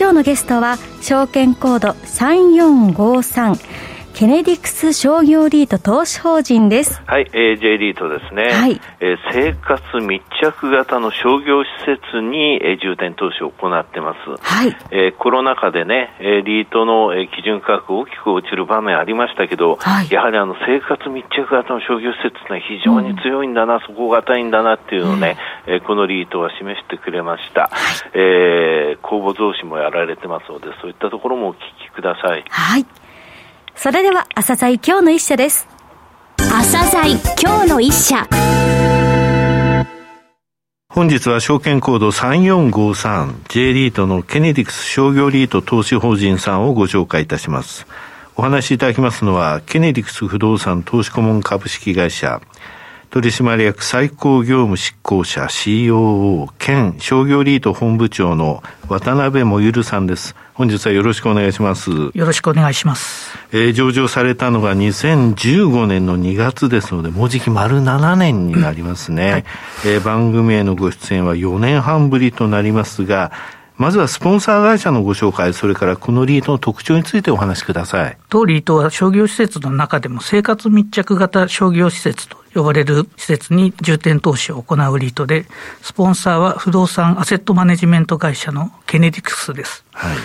今日のゲストは証券コード3453ケネディクス商業リート投資法人です。はい、えー、J リートですね。はい。えー、生活密着型の商業施設に、えー、重点投資を行ってます。はい。えー、コロナ禍でね、えー、リートの、えー、基準価格大きく落ちる場面ありましたけど、はい、やはりあの生活密着型の商業施設って非常に強いんだな、うん、底堅いんだなっていうのをね、うん、えー、このリートは示してくれました。はい、えー、公募増資もやられてますので、そういったところもお聞きください。はい。それでは、朝鮮今日の一社です。朝鮮今日の一社。本日は証券コード 3453J リートのケネディクス商業リート投資法人さんをご紹介いたします。お話しいただきますのは、ケネディクス不動産投資顧問株式会社、取締役最高業務執行者 COO 兼商業リート本部長の渡辺もゆるさんです。本日はよろしくお願いします。よろしくお願いします。えー、上場されたのが2015年の2月ですので、もうじき丸7年になりますね。うんはい、えー、番組へのご出演は4年半ぶりとなりますが、まずはスポンサー会社のご紹介、それからこのリートの特徴についてお話しください。当リートは商業施設の中でも生活密着型商業施設と呼ばれる施設に重点投資を行うリートで、スポンサーは不動産アセットマネジメント会社のケネディクスです。はい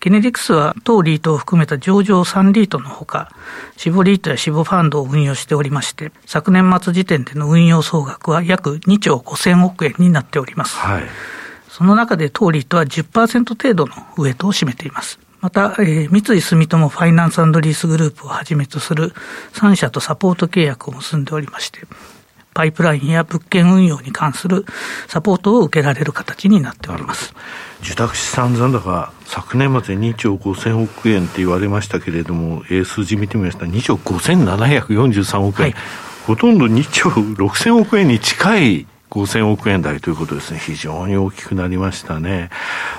ケネディクスは当リートを含めた上場3リートのほか、死亡リートや死亡ファンドを運用しておりまして、昨年末時点での運用総額は約2兆5000億円になっております。はいその中で当リートは10%程度のウエイトを占めています。また、えー、三井住友ファイナンスリースグループをはじめとする3社とサポート契約を結んでおりまして、パイプラインや物件運用に関するサポートを受けられる形になっております。受託資産残高、昨年末2兆5000億円って言われましたけれども、えー、数字見てみました。2兆5743億円、はい、ほとんど2兆6000億円に近い5000億円台ということですね、非常に大きくなりましたね。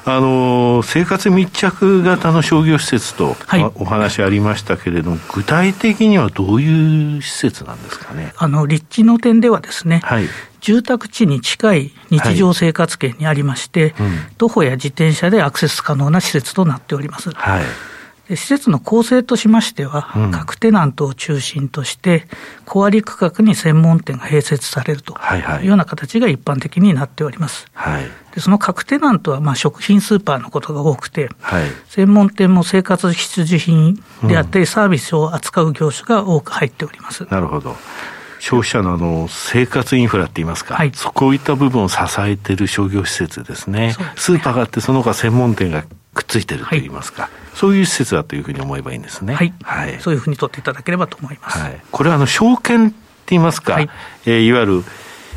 あの、生活密着型の商業施設と、はい、お話ありましたけれども、具体的にはどういう施設なんですかね？あの、立地の点ではですね、はい、住宅地に近い日常生活圏にありまして、はいうん、徒歩や自転車でアクセス可能な施設となっております。はい施設の構成としましては、うん、各テナントを中心として、小割区画に専門店が併設されるというような形が一般的になっております。はい、でその各テナントはまあ食品スーパーのことが多くて、はい、専門店も生活必需品であったり、サービスを扱う業種が多く入っております。なるほど。消費者のあの生活インフラって言いますか、はい、こういった部分を支えている商業施設ですね。すねスーパーがあって、その他専門店がくっついてると言いますか、はい、そういう施設だというふうに思えばいいんですね。はい。はい、そういうふうに取っていただければと思います。はい、これはあの、証券って言いますか、はい、えー、いわゆる、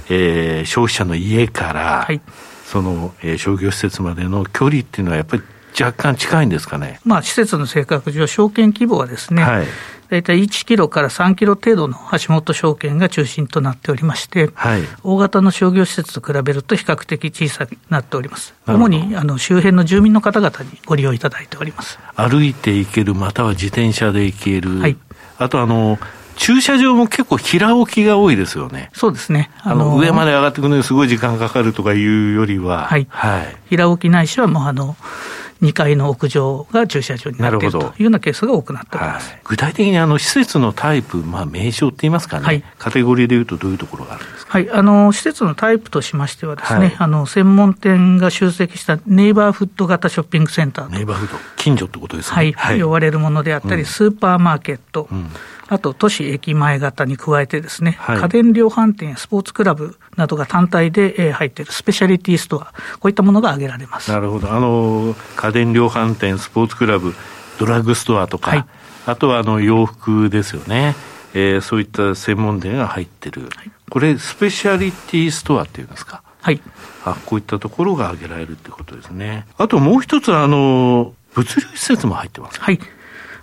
えー、消費者の家から、はい、その、えー、商業施設までの距離っていうのはやっぱり若干近いんですかね。まあ、施設の性格上、証券規模はですね、はい、大体1キロから3キロ程度の橋本証券が中心となっておりまして、はい、大型の商業施設と比べると比較的小さくなっております。主にあの周辺の住民の方々にご利用いただいております。歩いて行ける、または自転車で行ける。はい、あとあの、駐車場も結構平置きが多いですよね。そうですね。あの、上まで上がってくるのにすごい時間かかるとかいうよりは。はい。はい。平置きないしはもうあの、2階の屋上が駐車場になっているというようなケースが多くなっております、はい、具体的にあの施設のタイプ、まあ、名称って言いますかね、はい、カテゴリーでいうと、どういうところがあるんですか、はい、あの施設のタイプとしましてはですね、はい、あの、専門店が集積したネイバーフッド型ショッピングセンターネイバーフッド、近所ってことですね。はい、呼ばれるものであったり、うん、スーパーマーケット、うんあと都市駅前型に加えてですね、はい、家電量販店やスポーツクラブなどが単体で入っているスペシャリティストア、こういったものが挙げられます。なるほど。あの、家電量販店、スポーツクラブ、ドラッグストアとか、はい、あとはあの洋服ですよね。えー、そういった専門店が入ってる。はい、これ、スペシャリティストアっていうんですか？はい。あこういったところが挙げられるってことですね。あともう一つ、あの、物流施設も入ってますはい。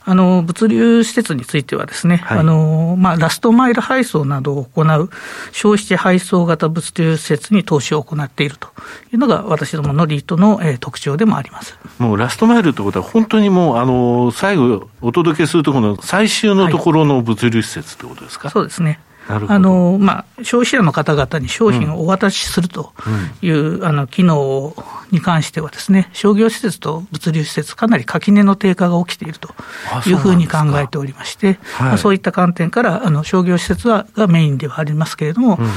あの、物流施設についてはですね、はい、あの、まあ、ラストマイル配送などを行う消費者配送型物流施設に投資を行っているというのが私どものリートの、えー、特徴でもあります。もうラストマイルということは本当にもう、あの、最後お届けするところの最終のところの物流施設ということですか、はい、そうですね。あのまあ、消費者の方々に商品をお渡しするという、うん、あの機能に関してはですね、商業施設と物流施設、かなり垣根の低下が起きているというふうに考えておりまして、そう,、まあ、そういった観点からあの商業施設はがメインではありますけれども、うん。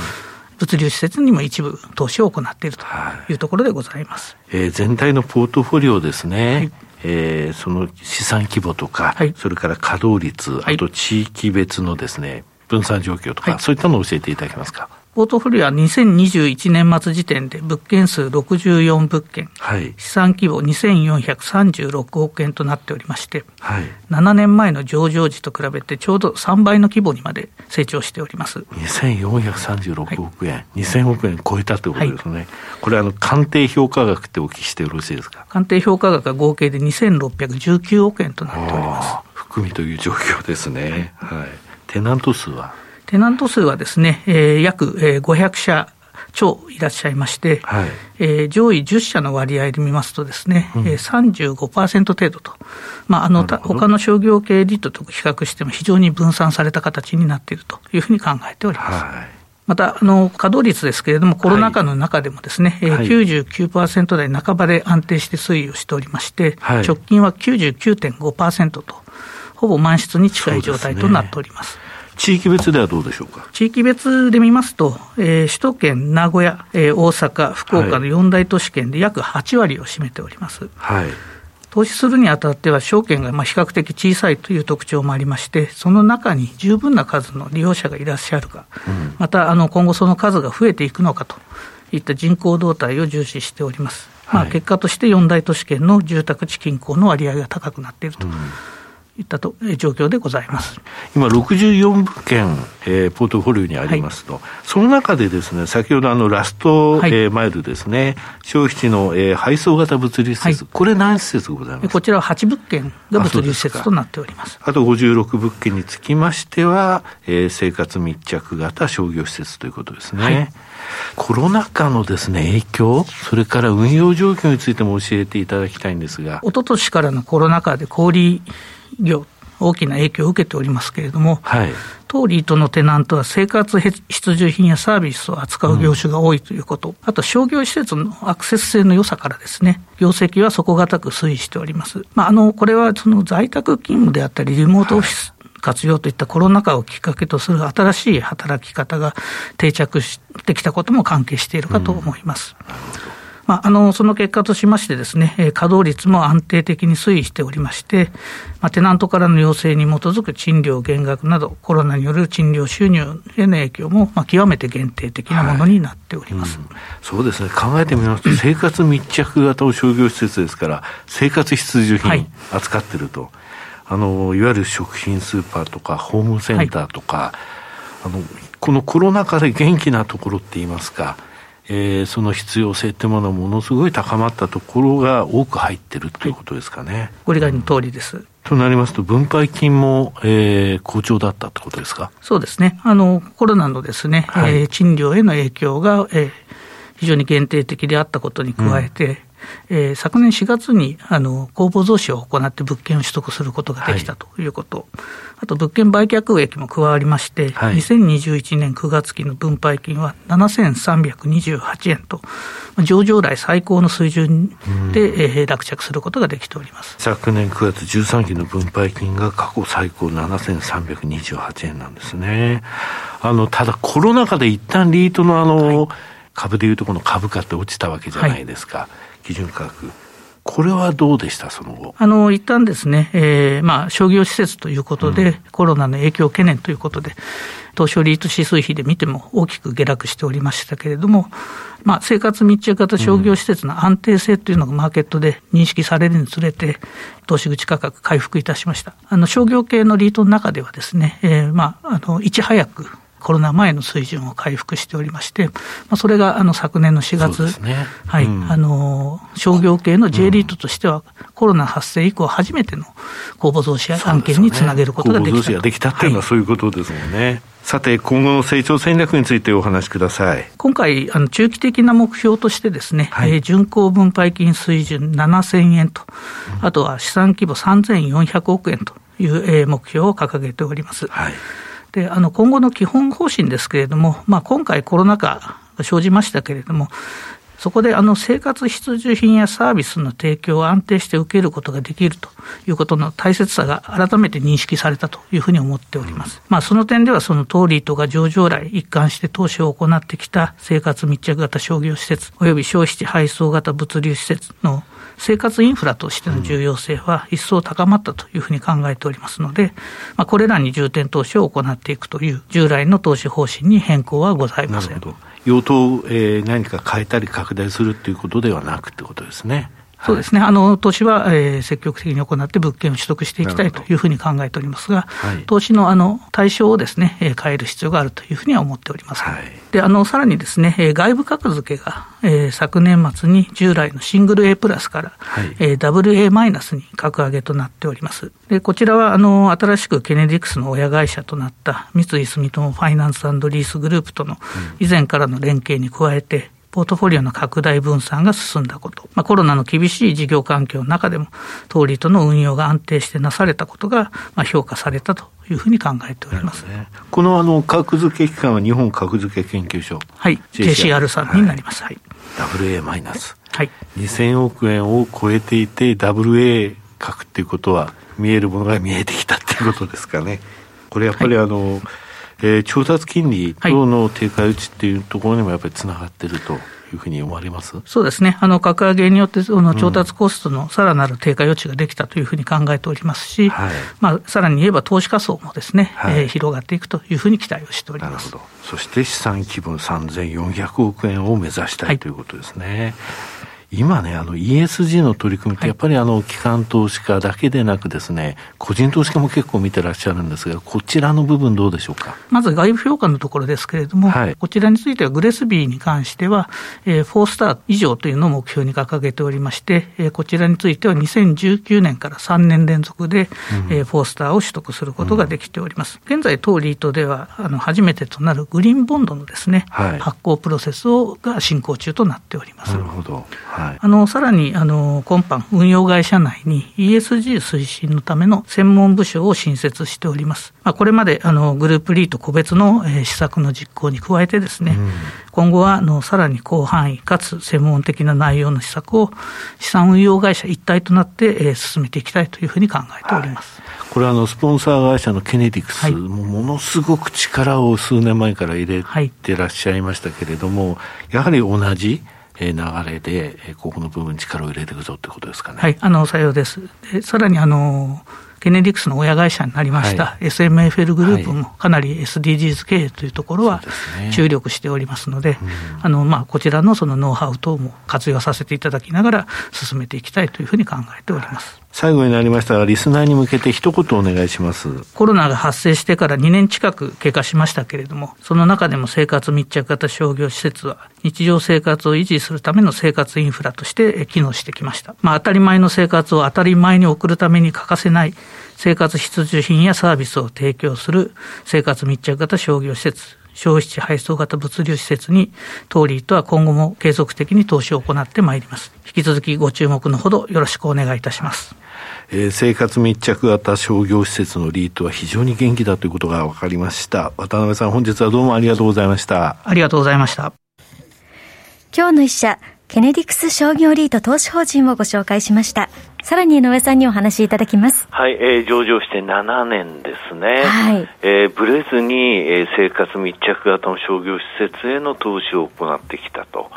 物流施設にも一部投資を行っているとい。うところでございます、はい、えー、全体のポートフォリオですね、はい、えー、その資産規模とか、はい、それから稼働率、あと地域別のですね、分散状況とか、はい、そういったのを教えていただけますか？ポートフォリオは2021年末時点で物件数64物件、はい、資産規模2436億円となっておりまして、はい、7年前の上場時と比べてちょうど3倍の規模にまで成長しております。2436億円、はい、2000億円超えたということですね、はい、これあの、鑑定評価額ってお聞きしてよろしいですか？鑑定評価額は合計で2619億円となっております。含みという状況ですね。はいテナント数は？テナント数はですね、えー、約500社超いらっしゃいまして、はい、えー、上位10社の割合で見ますとですね、うん、えー、35%程度と、まあ、あの、他の商業系リートと比較しても非常に分散された形になっているというふうに考えております。はい。また、あの、稼働率ですけれども、コロナ禍の中でもですね、はい、99%台半ばで安定して推移をしておりまして、はい、直近は99.5%と、ほぼ満室に近い状態となっております。地域別ではどうでしょうか？地域別で見ますと、えー、首都圏、名古屋、えー、大阪、福岡の四大都市圏で約8割を占めております。はい、投資するにあたっては、証券がまあ比較的小さいという特徴もありまして、その中に十分な数の利用者がいらっしゃるか、うん、またあの今後その数が増えていくのかといった人口動態を重視しております。まあ、結果として四大都市圏の住宅地均衡の割合が高くなっていると。うんいったと状況でございます。今、64物件、えー、ポートフォリオにありますと、はい、その中でですね、先ほどあのラスト、はい、えー、マイルですね、消費地の、えー、配送型物流施設、はい、これ何施設ございます？こちらは8物件が物流施設となっております。あと56物件につきましては、えー、生活密着型商業施設ということですね。はい。コロナ禍のですね、影響、それから運用状況についても教えていただきたいんですが。一昨年からのコロナ禍で小売業、大きな影響を受けておりますけれども、はい、当リートのテナントは生活必需品やサービスを扱う業種が多いということ、うん、あと商業施設のアクセス性の良さからですね、業績は底堅く推移しております。まあ、あの、これはその在宅勤務であったり、リモートオフィス、活用といったコロナ禍をきっかけとする新しい働き方が定着してきたことも関係しているかと思います。うんまあ、あの、その結果としましてですね、稼働率も安定的に推移しておりまして、まあ、テナントからの要請に基づく賃料減額など、コロナによる賃料収入への影響も、まあ、極めて限定的なものになっております、はいうん、そうですね、考えてみますと、生活密着型の商業施設ですから、生活必需品扱ってると、はい、あの、いわゆる食品スーパーとか、ホームセンターとか、はい、あの、このコロナ禍で元気なところって言いますか、えー、その必要性ってものはものすごい高まったところが多く入ってるということですかね。はい、ご理解の通りです。となりますと、分配金も、えー、好調だったってことですか？そうですね。あの、コロナのですね、はい、えー、賃料への影響が、えー、非常に限定的であったことに加えて、うんえー、昨年4月にあの公募増資を行って物件を取得することができたということ、はい、あと物件売却益も加わりまして、はい、2021年9月期の分配金は7328円と、上場来最高の水準で、うん、えー、落着することができております。昨年9月13期の分配金が過去最高7328円なんですね。あのただコロナ禍で一旦リートのあの、はい株でいうとこの株価って落ちたわけじゃないですか。はい基準価格。これはどうでした、その後。あの、一旦ですね、えー、まあ、商業施設ということで、うん、コロナの影響懸念ということで、東証リート指数比で見ても大きく下落しておりましたけれども、まあ、生活密着型商業施設の安定性というのがマーケットで認識されるにつれて、投資口価格回復いたしました。あの、商業系のリートの中ではですね、えー、まあ、あの、いち早く、コロナ前の水準を回復しておりまして、まあ、それがあの昨年の4月、ね、はい、うん、あの商業系の J リートとしては、コロナ発生以降初めての公募増資案件につなげることができた。公募増資ができたっていうのはそういうことですもんね。はいさて、今後の成長戦略についてお話しください。今回、あの中期的な目標としてですね、はい、えー、巡航分配金水準7000円と、うん、あとは資産規模3400億円という、えー、目標を掲げております。はいであの今後の基本方針ですけれども、まあ、今回、コロナ禍が生じましたけれども、そこであの生活必需品やサービスの提供を安定して受けることができるということの大切さが改めて認識されたというふうに思っております。まあ、その点ではそのトーリーとが上場来一貫して投資を行ってきた生活密着型商業施設及び消費地配送型物流施設の生活インフラとしての重要性は一層高まったというふうに考えておりますので、まあ、これらに重点投資を行っていくという従来の投資方針に変更はございません。用途を、えー、何か変えたり拡大するということではなくってことですね。そうですね、あの投資は、えー、積極的に行って物件を取得していきたいというふうに考えておりますが、はい、投資のあの対象をですね、えー、変える必要があるというふうには思っております。はい、であのさらにですね、えー、外部格付けが、えー、昨年末に従来のシングル A プラスから、はい、えー、WA マイナスに格上げとなっております。でこちらはあの新しくケネディクスの親会社となった三井住友ファイナンスリースグループとの以前からの連携に加えて、ポートフォリオの拡大分散が進んだこと、まあ、コロナの厳しい事業環境の中でも、通りとの運用が安定してなされたことが、まあ、評価されたというふうに考えております、ね、このあの格付け機関は日本格付け研究所、はい、JCR さん。になります。はい、WA マイナス、はい、2000億円を超えていて、WA 格っていうことは、見えるものが見えてきたっていうことですかね。これやっぱりあの、はいえー、調達金利等の低下打ちっていうところにもやっぱりつながってると。いうふうに思われます？そうですね、あの格上げによって、その調達コストのさらなる低下余地ができたというふうに考えておりますし、はい、まあ、さらに言えば投資家層もですね、はい、えー、広がっていくというふうに期待をしております。そして資産規模3400億円を目指したいということですね。今ね、あの ESG の取り組みって、やっぱりあの機関投資家だけでなくですね、個人投資家も結構見てらっしゃるんですが、こちらの部分どうでしょうか？まず外部評価のところですけれども、はい、こちらについてはグレスビーに関しては、えー、4スター以上というのを目標に掲げておりまして、えー、こちらについては2019年から3年連続で、うん、えー、4スターを取得することができております。うん、現在、当リートでは、あの初めてとなるグリーンボンドのですね、はい、発行プロセスをが進行中となっております。なるほど。はい、あのさらにあの今般、運用会社内に ESG 推進のための専門部署を新設しております。まあ、これまであのグループリート個別の、えー、施策の実行に加えてですね、うん、今後はあのさらに広範囲かつ専門的な内容の施策を資産運用会社一体となって、えー、進めていきたいというふうに考えております。はい。これはあのスポンサー会社のケネディクス、はい、もものすごく力を数年前から入れてらっしゃいましたけれども、やはり同じ流れで、ここの部分力を入れていくぞということですかね。はい、あの、さようです。さらに、あの、ケネディクスの親会社になりました、はい、SMFL グループもかなり SDGs 経営というところは注力しておりますので、でねうん、あのまあ、こちらのそのノウハウ等も活用させていただきながら進めていきたいというふうに考えております。最後になりましたが、リスナーに向けて一言お願いします。コロナが発生してから2年近く経過しましたけれども、その中でも生活密着型商業施設は、日常生活を維持するための生活インフラとして機能してきました。まあ、当たり前の生活を当たり前に送るために欠かせない生活必需品やサービスを提供する生活密着型商業施設、消費地配送型物流施設に、トーリーとは今後も継続的に投資を行ってまいります。引き続きご注目のほどよろしくお願いいたします。えー、生活密着型商業施設のリートは非常に元気だということが分かりました。渡辺さん、本日はどうもありがとうございました。ありがとうございました。今日の一社、ケネディクス商業リート投資法人をご紹介しました。さらに井上さんにお話しいただきます。はい、えー、上場して7年ですね。はい。えー、ブレずに、えー、生活密着型の商業施設への投資を行ってきたと。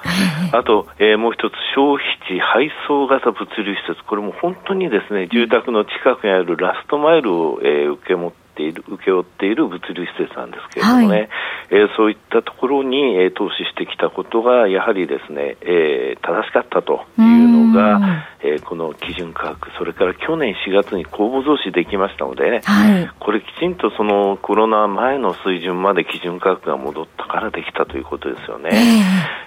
あと、えー、もう一つ、消費地配送型物流施設。これも本当にですね、住宅の近くにあるラストマイルを、えー、受け持ってている、請け負っている物流施設なんですけれどもね、はい、えー、そういったところに、えー、投資してきたことが、やはりですね、えー、正しかったというのが、ええー、この基準価格、それから去年4月に公募増資できましたので、ね、はい、これきちんとそのコロナ前の水準まで基準価格が戻ったからできたということですよね。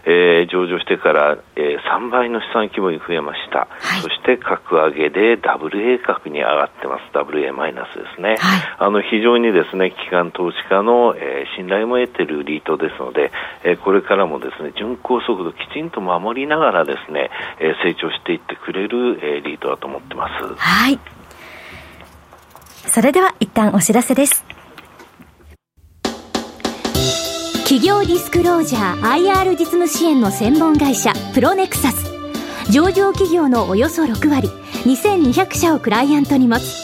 えー、えー、上場してから、えー、3倍の資産規模に増えました。はい、そして格上げで WA 格に上がってます。WA マイナスですね。はい、あのの非常にですね、機関投資家の、えー、信頼も得ているリートですので、えー、これからもですね、巡航速度きちんと守りながらですね、えー、成長していってくれる、えー、リートだと思ってます。はい。それでは一旦お知らせです。企業ディスクロージャー IR 実務支援の専門会社プロネクサス上場企業のおよそ6割2200社をクライアントに持つ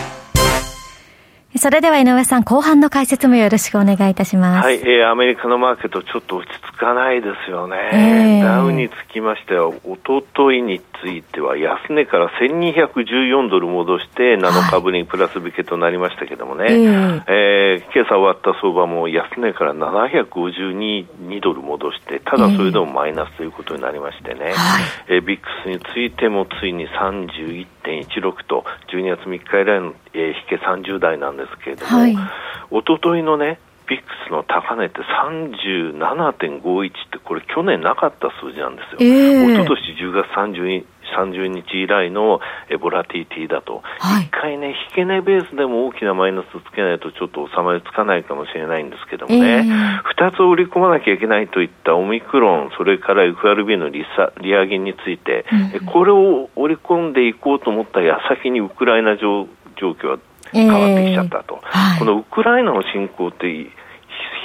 それでは井上さん、後半の解説もよろしくお願いいたします。はい、えー、アメリカのマーケット、ちょっと落ち着かないですよね。えー、ダウにつきましては、おとといについては、安値から1214ドル戻して、7日ぶりにプラス引けとなりましたけどもね、はい、えー、えー、今朝終わった相場も安値から752ドル戻して、ただそれでもマイナスということになりましてね、えー、えー、ビックスについてもついに31.16と、12月3日以来の、えー、引け30台なんですけれども、はい、おとといのね、ビックスの高値って37.51ってこれ去年なかった数字なんですよ。えー、一昨年10月30 30日以来のボラティティだと、一、回ね、引け値ベースでも大きなマイナスつけないとちょっと収まりつかないかもしれないんですけどもね、二、え。ー、つ織り込まなきゃいけないといったオミクロン、それから FRB の利差利上げについて、うん、これを織り込んでいこうと思った矢先にウクライナ状状況は変わってきちゃったと、えーはい、このウクライナの侵攻って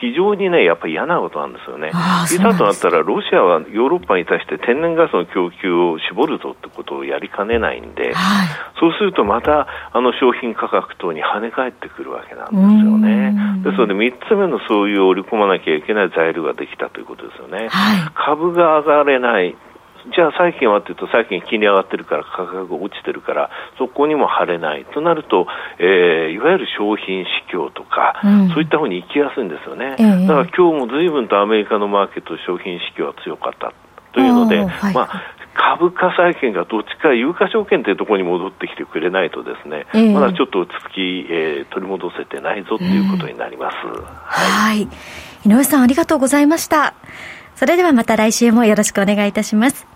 非常にね、やっぱり嫌なことなんですよね。いざとなったら、ロシアはヨーロッパに対して天然ガスの供給を絞るぞってことをやりかねないんで、はい、そうするとまた、あの商品価格等に跳ね返ってくるわけなんですよね。ですので、3つ目のそういう織り込まなきゃいけない材料ができたということですよね。はい、株が上がれない、じゃあ債券はというと債券金利上がってるから価格が落ちてるからそこにも張れないとなると、えー、いわゆる商品市況とか、うん、そういった方に行きやすいんですよね、えー、だから今日も随分とアメリカのマーケット商品市況は強かったというので、はい、まあ株価債券がどっちか有価証券というところに戻ってきてくれないとですね、えー、まだちょっと落ち着き、えー、取り戻せてないぞということになります。はい、井上さんありがとうございました。それではまた来週もよろしくお願いいたします。